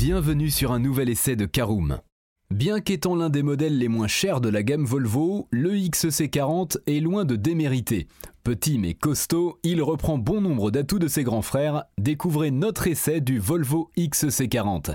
Bienvenue sur un nouvel essai de Caroom. Bien qu'étant l'un des modèles les moins chers de la gamme Volvo, le XC40 est loin de démériter. Petit mais costaud, il reprend bon nombre d'atouts de ses grands frères. Découvrez notre essai du Volvo XC40.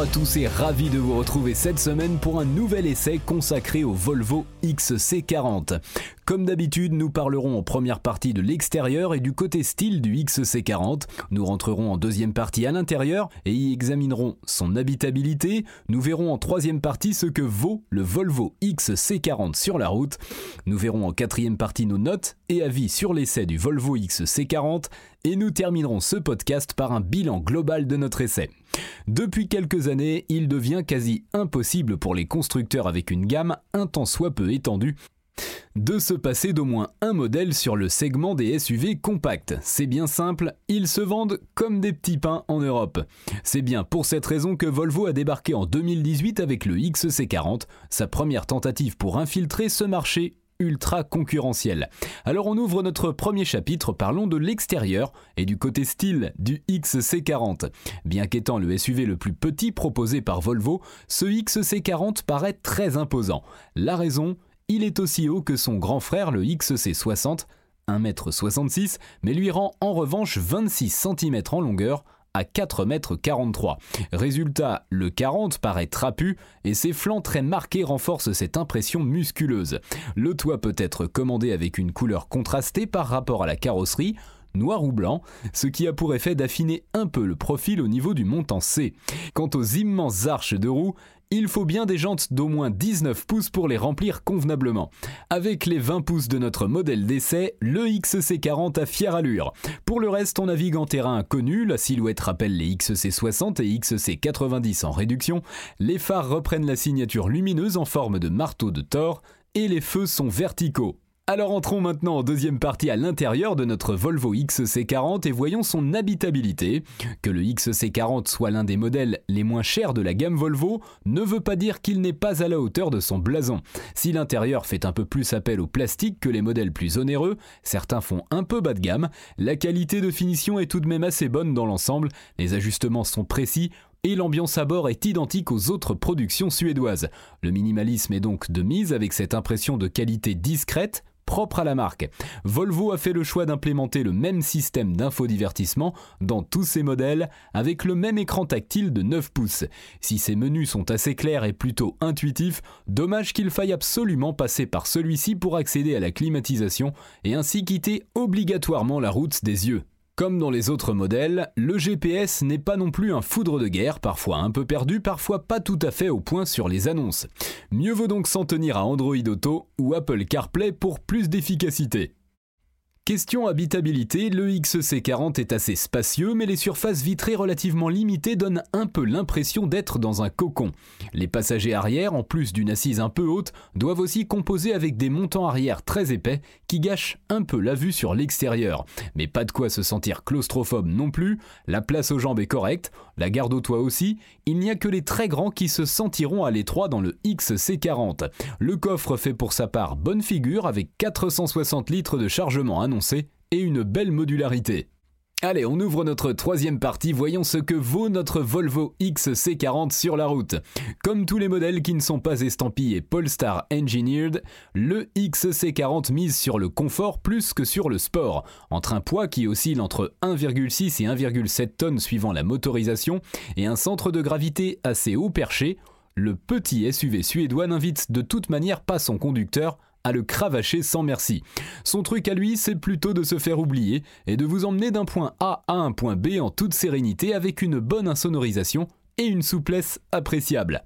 À tous et ravi de vous retrouver cette semaine pour un nouvel essai consacré au Volvo XC40. Comme d'habitude, nous parlerons en première partie de l'extérieur et du côté style du XC40. Nous rentrerons en deuxième partie à l'intérieur et y examinerons son habitabilité. Nous verrons en troisième partie ce que vaut le Volvo XC40 sur la route. Nous verrons en quatrième partie nos notes et avis sur l'essai du Volvo XC40 et nous terminerons ce podcast par un bilan global de notre essai. Depuis quelques années, il devient quasi impossible pour les constructeurs avec une gamme un tant soit peu étendue de se passer d'au moins un modèle sur le segment des SUV compacts. C'est bien simple, ils se vendent comme des petits pains en Europe. C'est bien pour cette raison que Volvo a débarqué en 2018 avec le XC40, sa première tentative pour infiltrer ce marché ultra concurrentiel. Alors on ouvre notre premier chapitre, parlons de l'extérieur et du côté style du XC40. Bien qu'étant le SUV le plus petit proposé par Volvo, ce XC40 paraît très imposant. La raison il est aussi haut que son grand frère le XC60, 1m66, mais lui rend en revanche 26 cm en longueur à 4,43 m. Résultat, le 40 paraît trapu et ses flancs très marqués renforcent cette impression musculeuse. Le toit peut être commandé avec une couleur contrastée par rapport à la carrosserie, noir ou blanc, ce qui a pour effet d'affiner un peu le profil au niveau du montant C. Quant aux immenses arches de roue, il faut bien des jantes d'au moins 19 pouces pour les remplir convenablement. Avec les 20 pouces de notre modèle d'essai, le XC40 a fière allure. Pour le reste, on navigue en terrain inconnu, la silhouette rappelle les XC60 et XC90 en réduction, les phares reprennent la signature lumineuse en forme de marteau de Thor, et les feux sont verticaux. Alors entrons maintenant en deuxième partie à l'intérieur de notre Volvo XC40 et voyons son habitabilité. Que le XC40 soit l'un des modèles les moins chers de la gamme Volvo ne veut pas dire qu'il n'est pas à la hauteur de son blason. Si l'intérieur fait un peu plus appel au plastique que les modèles plus onéreux, certains font un peu bas de gamme, la qualité de finition est tout de même assez bonne dans l'ensemble, les ajustements sont précis, et l'ambiance à bord est identique aux autres productions suédoises. Le minimalisme est donc de mise avec cette impression de qualité discrète, propre à la marque. Volvo a fait le choix d'implémenter le même système d'infodivertissement dans tous ses modèles avec le même écran tactile de 9 pouces. Si ces menus sont assez clairs et plutôt intuitifs, dommage qu'il faille absolument passer par celui-ci pour accéder à la climatisation et ainsi quitter obligatoirement la route des yeux. Comme dans les autres modèles, le GPS n'est pas non plus un foudre de guerre, parfois un peu perdu, parfois pas tout à fait au point sur les annonces. Mieux vaut donc s'en tenir à Android Auto ou Apple CarPlay pour plus d'efficacité. Question habitabilité, le XC40 est assez spacieux, mais les surfaces vitrées relativement limitées donnent un peu l'impression d'être dans un cocon. Les passagers arrière, en plus d'une assise un peu haute, doivent aussi composer avec des montants arrière très épais qui gâchent un peu la vue sur l'extérieur. Mais pas de quoi se sentir claustrophobe non plus, la place aux jambes est correcte, la garde au toit aussi, il n'y a que les très grands qui se sentiront à l'étroit dans le XC40. Le coffre fait pour sa part bonne figure avec 460 litres de chargement annoncé et une belle modularité. Allez, on ouvre notre troisième partie, voyons ce que vaut notre Volvo XC40 sur la route. Comme tous les modèles qui ne sont pas estampillés Polestar Engineered, le XC40 mise sur le confort plus que sur le sport. Entre un poids qui oscille entre 1,6 et 1,7 tonnes suivant la motorisation et un centre de gravité assez haut perché, le petit SUV suédois n'invite de toute manière pas son conducteur à le cravacher sans merci. Son truc à lui, c'est plutôt de se faire oublier et de vous emmener d'un point A à un point B en toute sérénité avec une bonne insonorisation et une souplesse appréciable.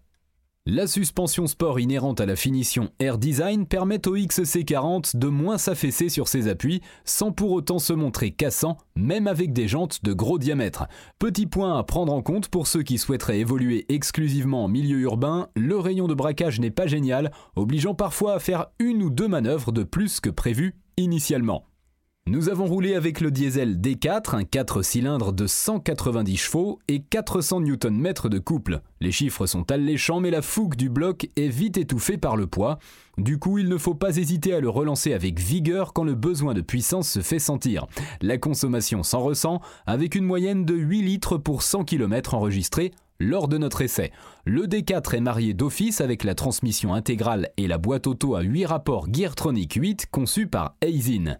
La suspension sport inhérente à la finition Air Design permet au XC40 de moins s'affaisser sur ses appuis sans pour autant se montrer cassant, même avec des jantes de gros diamètre. Petit point à prendre en compte pour ceux qui souhaiteraient évoluer exclusivement en milieu urbain, le rayon de braquage n'est pas génial, obligeant parfois à faire une ou deux manœuvres de plus que prévu initialement. Nous avons roulé avec le diesel D4, un 4 cylindres de 190 chevaux et 400 Nm de couple. Les chiffres sont alléchants mais la fougue du bloc est vite étouffée par le poids. Du coup, il ne faut pas hésiter à le relancer avec vigueur quand le besoin de puissance se fait sentir. La consommation s'en ressent avec une moyenne de 8 litres pour 100 km enregistrés lors de notre essai. Le D4 est marié d'office avec la transmission intégrale et la boîte auto à 8 rapports Geartronic 8 conçue par Aisin.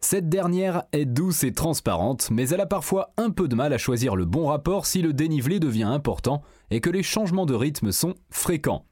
Cette dernière est douce et transparente, mais elle a parfois un peu de mal à choisir le bon rapport si le dénivelé devient important et que les changements de rythme sont fréquents.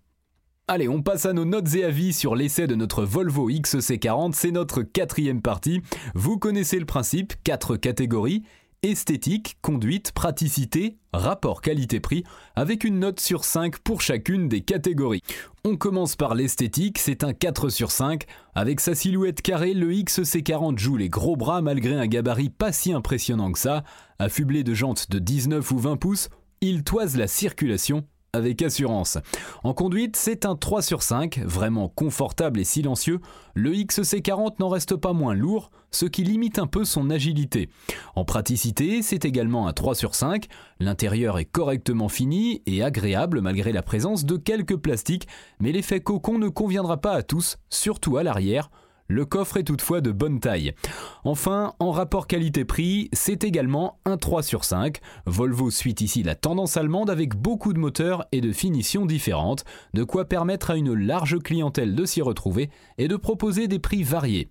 Allez, on passe à nos notes et avis sur l'essai de notre Volvo XC40, c'est notre quatrième partie. Vous connaissez le principe, quatre catégories, esthétique, conduite, praticité, rapport qualité-prix, avec une note sur 5 pour chacune des catégories. On commence par l'esthétique, c'est un 4 sur 5. Avec sa silhouette carrée, le XC40 joue les gros bras malgré un gabarit pas si impressionnant que ça. Affublé de jantes de 19 ou 20 pouces, il toise la circulation avec assurance. En conduite, c'est un 3 sur 5, vraiment confortable et silencieux. Le XC40 n'en reste pas moins lourd, ce qui limite un peu son agilité. En praticité, c'est également un 3 sur 5. L'intérieur est correctement fini et agréable malgré la présence de quelques plastiques, mais l'effet cocon ne conviendra pas à tous, surtout à l'arrière. Le coffre est toutefois de bonne taille. Enfin, en rapport qualité-prix, c'est également un 3 sur 5. Volvo suit ici la tendance allemande avec beaucoup de moteurs et de finitions différentes, de quoi permettre à une large clientèle de s'y retrouver et de proposer des prix variés.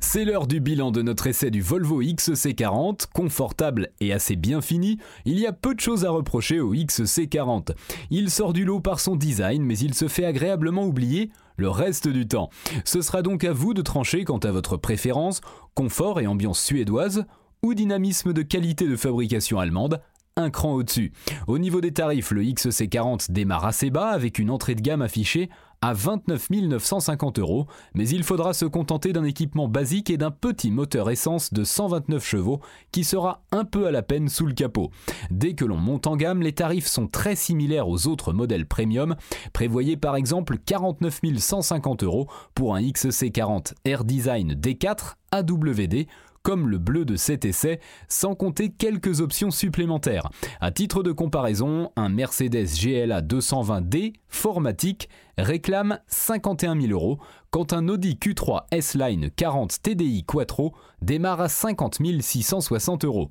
C'est l'heure du bilan de notre essai du Volvo XC40, confortable et assez bien fini. Il y a peu de choses à reprocher au XC40. Il sort du lot par son design, mais il se fait agréablement oublier le reste du temps. Ce sera donc à vous de trancher quant à votre préférence, confort et ambiance suédoise, ou dynamisme de qualité de fabrication allemande, un cran au-dessus. Au niveau des tarifs, le XC40 démarre assez bas avec une entrée de gamme affichée à 29 950 euros, mais il faudra se contenter d'un équipement basique et d'un petit moteur essence de 129 chevaux qui sera un peu à la peine sous le capot. Dès que l'on monte en gamme, les tarifs sont très similaires aux autres modèles premium. Prévoyez par exemple 49 150 euros pour un XC40 Air Design D4 AWD comme le bleu de cet essai, sans compter quelques options supplémentaires. À titre de comparaison, un Mercedes GLA 220D formatique réclame 51 000 euros, quand un Audi Q3 S-Line 40 TDI Quattro démarre à 50 660 euros.